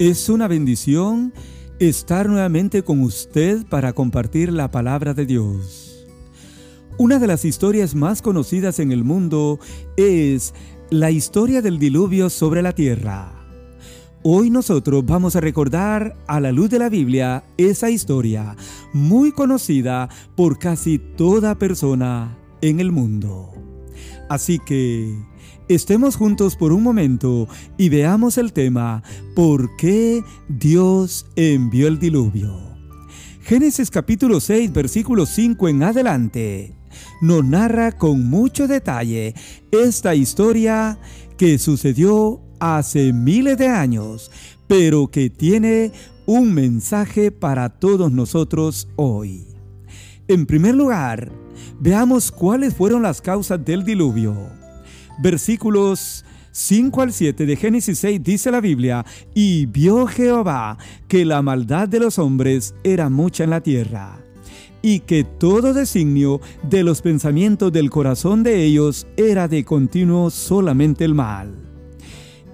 Es una bendición estar nuevamente con usted para compartir la palabra de Dios. Una de las historias más conocidas en el mundo es la historia del diluvio sobre la tierra. Hoy nosotros vamos a recordar a la luz de la Biblia esa historia muy conocida por casi toda persona en el mundo. Así que estemos juntos por un momento y veamos el tema ¿Por qué Dios envió el diluvio? Génesis capítulo 6 versículo 5 en adelante nos narra con mucho detalle esta historia que sucedió hace miles de años, pero que tiene un mensaje para todos nosotros hoy. En primer lugar, veamos cuáles fueron las causas del diluvio. Versículos 5 al 7 de Génesis 6 dice la Biblia, y vio Jehová que la maldad de los hombres era mucha en la tierra, y que todo designio de los pensamientos del corazón de ellos era de continuo solamente el mal.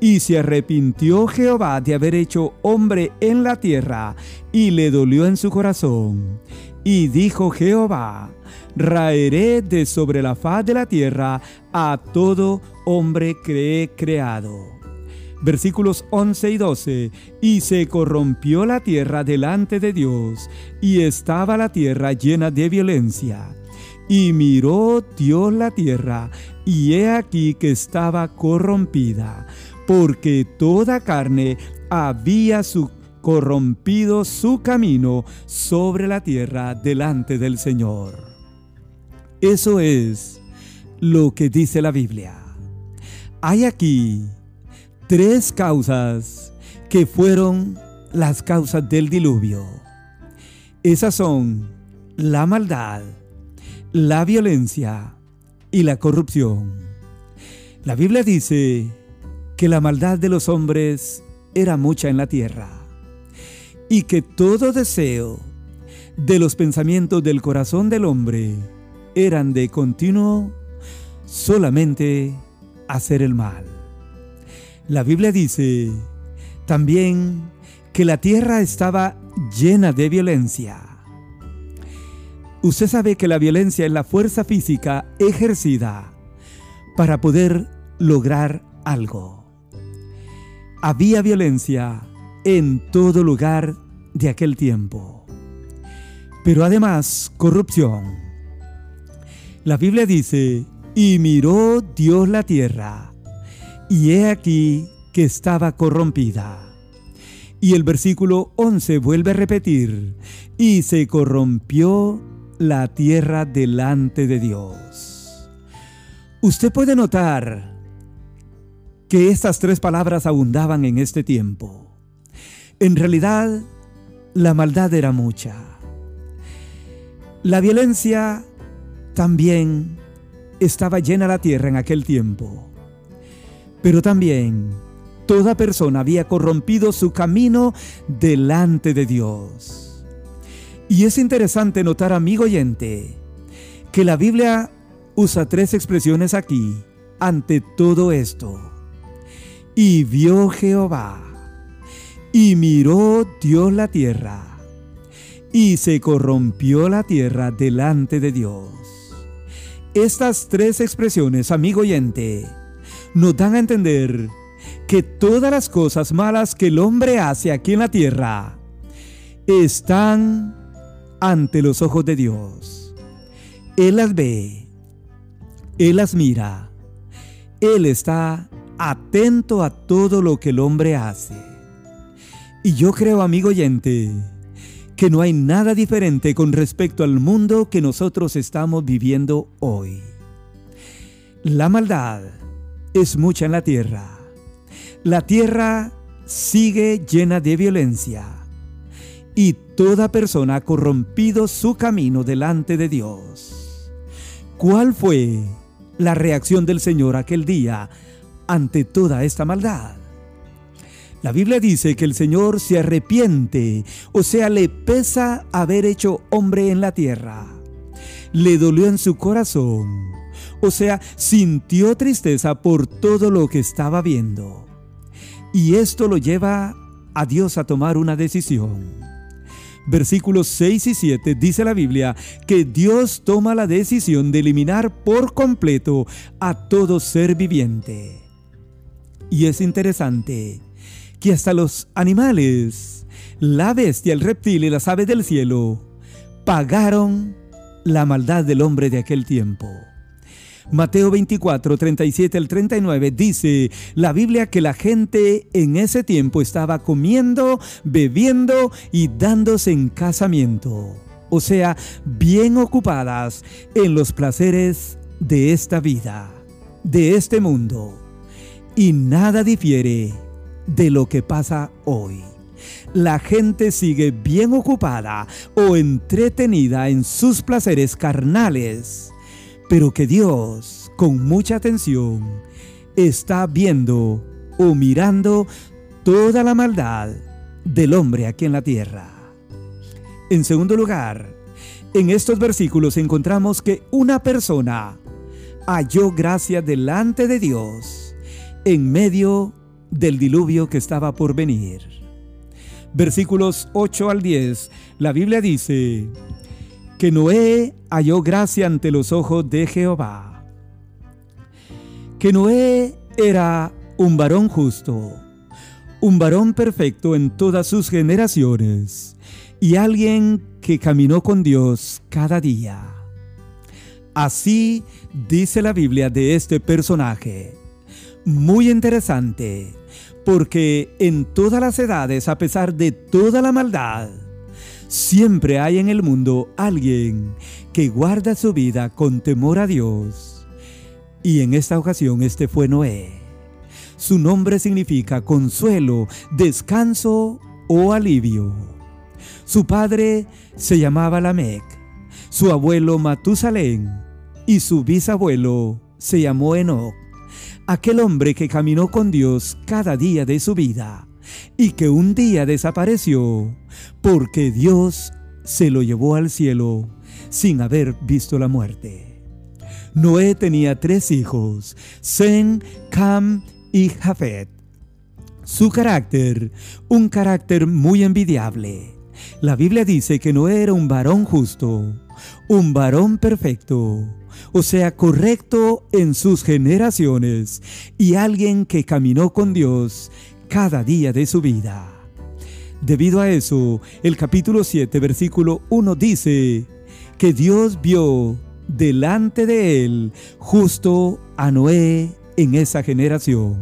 Y se arrepintió Jehová de haber hecho hombre en la tierra, y le dolió en su corazón. Y dijo Jehová, raeré de sobre la faz de la tierra a todo hombre que he creado. Versículos 11 y 12. Y se corrompió la tierra delante de Dios, y estaba la tierra llena de violencia. Y miró Dios la tierra, y he aquí que estaba corrompida porque toda carne había su corrompido su camino sobre la tierra delante del Señor. Eso es lo que dice la Biblia. Hay aquí tres causas que fueron las causas del diluvio. Esas son la maldad, la violencia y la corrupción. La Biblia dice que la maldad de los hombres era mucha en la tierra y que todo deseo de los pensamientos del corazón del hombre eran de continuo solamente hacer el mal. La Biblia dice también que la tierra estaba llena de violencia. Usted sabe que la violencia es la fuerza física ejercida para poder lograr algo había violencia en todo lugar de aquel tiempo. Pero además corrupción. La Biblia dice, y miró Dios la tierra, y he aquí que estaba corrompida. Y el versículo 11 vuelve a repetir, y se corrompió la tierra delante de Dios. Usted puede notar que estas tres palabras abundaban en este tiempo. En realidad, la maldad era mucha. La violencia también estaba llena la tierra en aquel tiempo. Pero también toda persona había corrompido su camino delante de Dios. Y es interesante notar, amigo oyente, que la Biblia usa tres expresiones aquí ante todo esto. Y vio Jehová, y miró Dios la tierra, y se corrompió la tierra delante de Dios. Estas tres expresiones, amigo oyente, nos dan a entender que todas las cosas malas que el hombre hace aquí en la tierra están ante los ojos de Dios. Él las ve, Él las mira, Él está atento a todo lo que el hombre hace. Y yo creo, amigo oyente, que no hay nada diferente con respecto al mundo que nosotros estamos viviendo hoy. La maldad es mucha en la tierra. La tierra sigue llena de violencia y toda persona ha corrompido su camino delante de Dios. ¿Cuál fue la reacción del Señor aquel día ante toda esta maldad. La Biblia dice que el Señor se arrepiente, o sea, le pesa haber hecho hombre en la tierra. Le dolió en su corazón, o sea, sintió tristeza por todo lo que estaba viendo. Y esto lo lleva a Dios a tomar una decisión. Versículos 6 y 7 dice la Biblia que Dios toma la decisión de eliminar por completo a todo ser viviente. Y es interesante que hasta los animales, la bestia, el reptil y las aves del cielo, pagaron la maldad del hombre de aquel tiempo. Mateo 24, 37 al 39 dice la Biblia que la gente en ese tiempo estaba comiendo, bebiendo y dándose en casamiento. O sea, bien ocupadas en los placeres de esta vida, de este mundo. Y nada difiere de lo que pasa hoy. La gente sigue bien ocupada o entretenida en sus placeres carnales pero que Dios, con mucha atención, está viendo o mirando toda la maldad del hombre aquí en la tierra. En segundo lugar, en estos versículos encontramos que una persona halló gracia delante de Dios en medio del diluvio que estaba por venir. Versículos 8 al 10, la Biblia dice, que Noé halló gracia ante los ojos de Jehová. Que Noé era un varón justo, un varón perfecto en todas sus generaciones y alguien que caminó con Dios cada día. Así dice la Biblia de este personaje. Muy interesante, porque en todas las edades, a pesar de toda la maldad, Siempre hay en el mundo alguien que guarda su vida con temor a Dios. Y en esta ocasión este fue Noé. Su nombre significa consuelo, descanso o alivio. Su padre se llamaba Lamec, su abuelo Matusalén y su bisabuelo se llamó Enoch, aquel hombre que caminó con Dios cada día de su vida y que un día desapareció porque Dios se lo llevó al cielo sin haber visto la muerte. Noé tenía tres hijos, Zen, Cam y Jafet. Su carácter, un carácter muy envidiable. La Biblia dice que Noé era un varón justo, un varón perfecto, o sea, correcto en sus generaciones y alguien que caminó con Dios cada día de su vida. Debido a eso, el capítulo 7, versículo 1 dice que Dios vio delante de él justo a Noé en esa generación.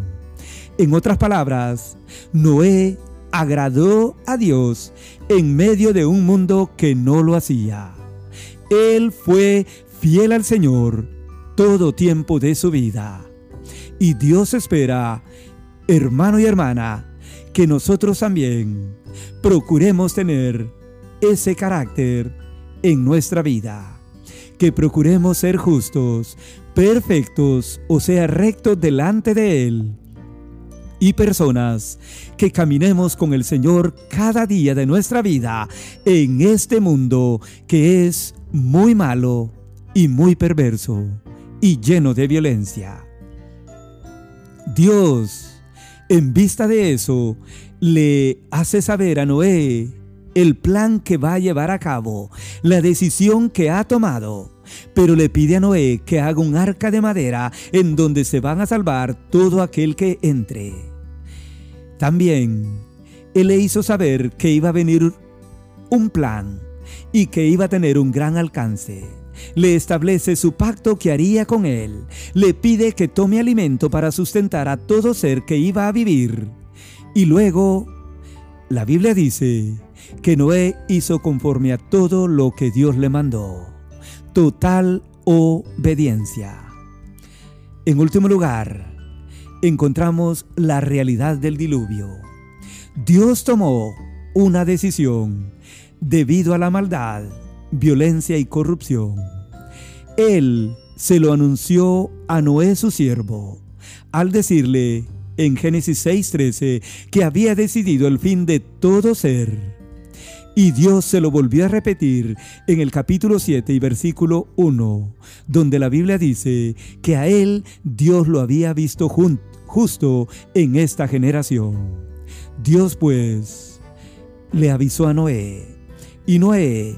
En otras palabras, Noé agradó a Dios en medio de un mundo que no lo hacía. Él fue fiel al Señor todo tiempo de su vida. Y Dios espera hermano y hermana, que nosotros también procuremos tener ese carácter en nuestra vida, que procuremos ser justos, perfectos, o sea, rectos delante de Él, y personas que caminemos con el Señor cada día de nuestra vida en este mundo que es muy malo y muy perverso y lleno de violencia. Dios en vista de eso, le hace saber a Noé el plan que va a llevar a cabo, la decisión que ha tomado. Pero le pide a Noé que haga un arca de madera en donde se van a salvar todo aquel que entre. También, él le hizo saber que iba a venir un plan y que iba a tener un gran alcance le establece su pacto que haría con él, le pide que tome alimento para sustentar a todo ser que iba a vivir. Y luego, la Biblia dice que Noé hizo conforme a todo lo que Dios le mandó. Total obediencia. En último lugar, encontramos la realidad del diluvio. Dios tomó una decisión debido a la maldad violencia y corrupción. Él se lo anunció a Noé su siervo, al decirle en Génesis 6:13 que había decidido el fin de todo ser. Y Dios se lo volvió a repetir en el capítulo 7 y versículo 1, donde la Biblia dice que a él Dios lo había visto justo en esta generación. Dios pues le avisó a Noé y Noé,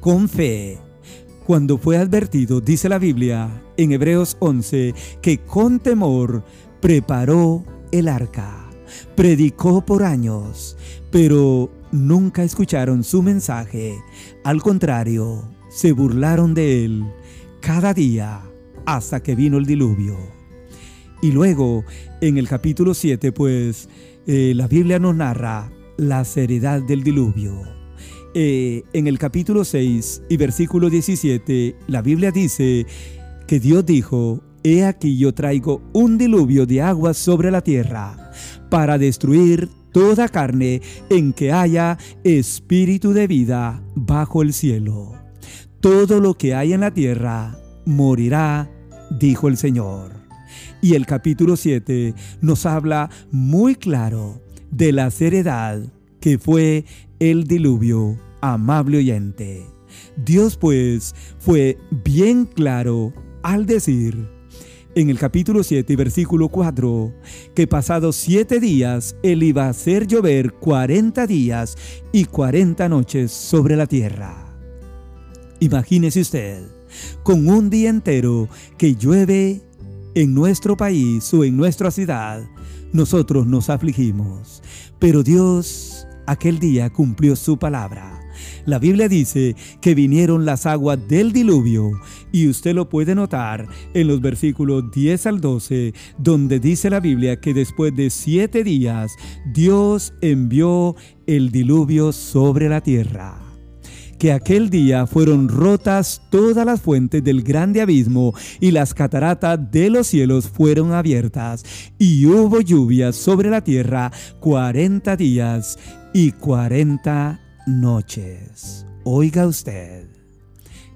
con fe, cuando fue advertido, dice la Biblia en Hebreos 11, que con temor preparó el arca, predicó por años, pero nunca escucharon su mensaje. Al contrario, se burlaron de él cada día hasta que vino el diluvio. Y luego, en el capítulo 7, pues, eh, la Biblia nos narra la seriedad del diluvio. Eh, en el capítulo 6 y versículo 17, la Biblia dice que Dios dijo, He aquí yo traigo un diluvio de aguas sobre la tierra para destruir toda carne en que haya espíritu de vida bajo el cielo. Todo lo que hay en la tierra morirá, dijo el Señor. Y el capítulo 7 nos habla muy claro de la seriedad que fue el diluvio, amable oyente. Dios pues fue bien claro al decir en el capítulo 7, versículo 4, que pasados siete días él iba a hacer llover 40 días y 40 noches sobre la tierra. Imagínese usted, con un día entero que llueve en nuestro país o en nuestra ciudad, nosotros nos afligimos. Pero Dios aquel día cumplió su palabra. La Biblia dice que vinieron las aguas del diluvio y usted lo puede notar en los versículos 10 al 12, donde dice la Biblia que después de siete días Dios envió el diluvio sobre la tierra que aquel día fueron rotas todas las fuentes del grande abismo y las cataratas de los cielos fueron abiertas y hubo lluvia sobre la tierra cuarenta días y cuarenta noches. Oiga usted,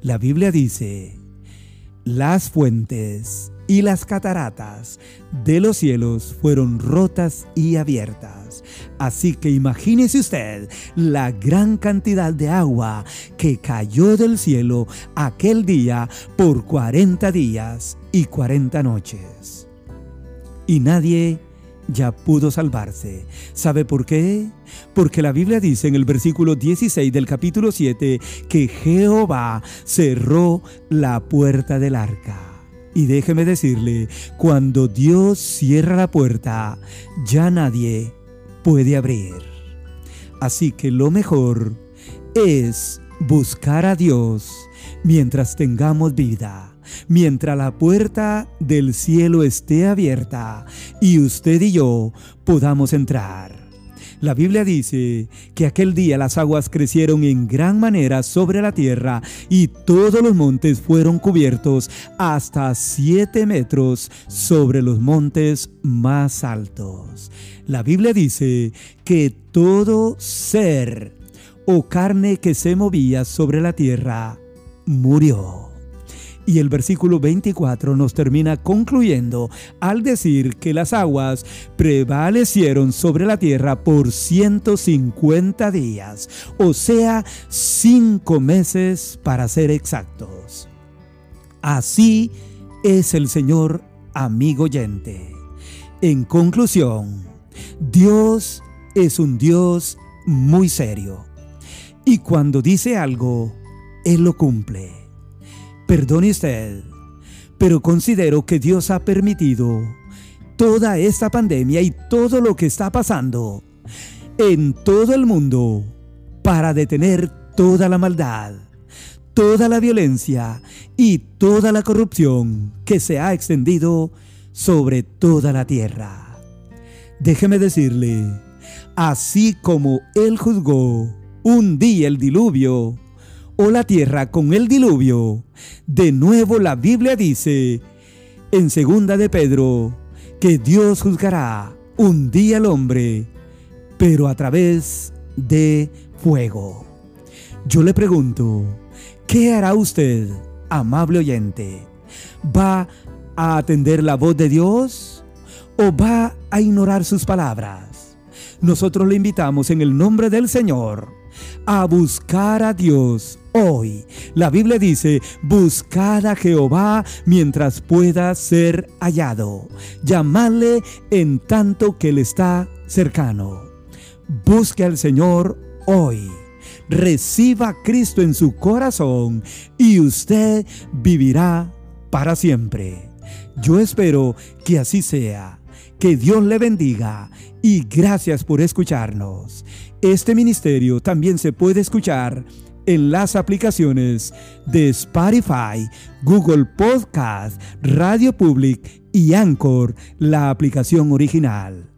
la Biblia dice, las fuentes y las cataratas de los cielos fueron rotas y abiertas. Así que imagínese usted la gran cantidad de agua que cayó del cielo aquel día por 40 días y 40 noches. Y nadie ya pudo salvarse. ¿Sabe por qué? Porque la Biblia dice en el versículo 16 del capítulo 7 que Jehová cerró la puerta del arca. Y déjeme decirle, cuando Dios cierra la puerta, ya nadie puede abrir. Así que lo mejor es buscar a Dios mientras tengamos vida mientras la puerta del cielo esté abierta y usted y yo podamos entrar. La Biblia dice que aquel día las aguas crecieron en gran manera sobre la tierra y todos los montes fueron cubiertos hasta siete metros sobre los montes más altos. La Biblia dice que todo ser o carne que se movía sobre la tierra murió. Y el versículo 24 nos termina concluyendo al decir que las aguas prevalecieron sobre la tierra por 150 días, o sea, cinco meses para ser exactos. Así es el Señor, amigo oyente. En conclusión, Dios es un Dios muy serio. Y cuando dice algo, Él lo cumple. Perdone usted, pero considero que Dios ha permitido toda esta pandemia y todo lo que está pasando en todo el mundo para detener toda la maldad, toda la violencia y toda la corrupción que se ha extendido sobre toda la tierra. Déjeme decirle, así como Él juzgó un día el diluvio, o la tierra con el diluvio, de nuevo la Biblia dice en segunda de Pedro que Dios juzgará un día al hombre, pero a través de fuego. Yo le pregunto, ¿qué hará usted, amable oyente? ¿Va a atender la voz de Dios o va a ignorar sus palabras? Nosotros le invitamos en el nombre del Señor a buscar a Dios hoy. La Biblia dice, buscad a Jehová mientras pueda ser hallado. Llamadle en tanto que Él está cercano. Busque al Señor hoy. Reciba a Cristo en su corazón y usted vivirá para siempre. Yo espero que así sea. Que Dios le bendiga y gracias por escucharnos. Este ministerio también se puede escuchar en las aplicaciones de Spotify, Google Podcast, Radio Public y Anchor, la aplicación original.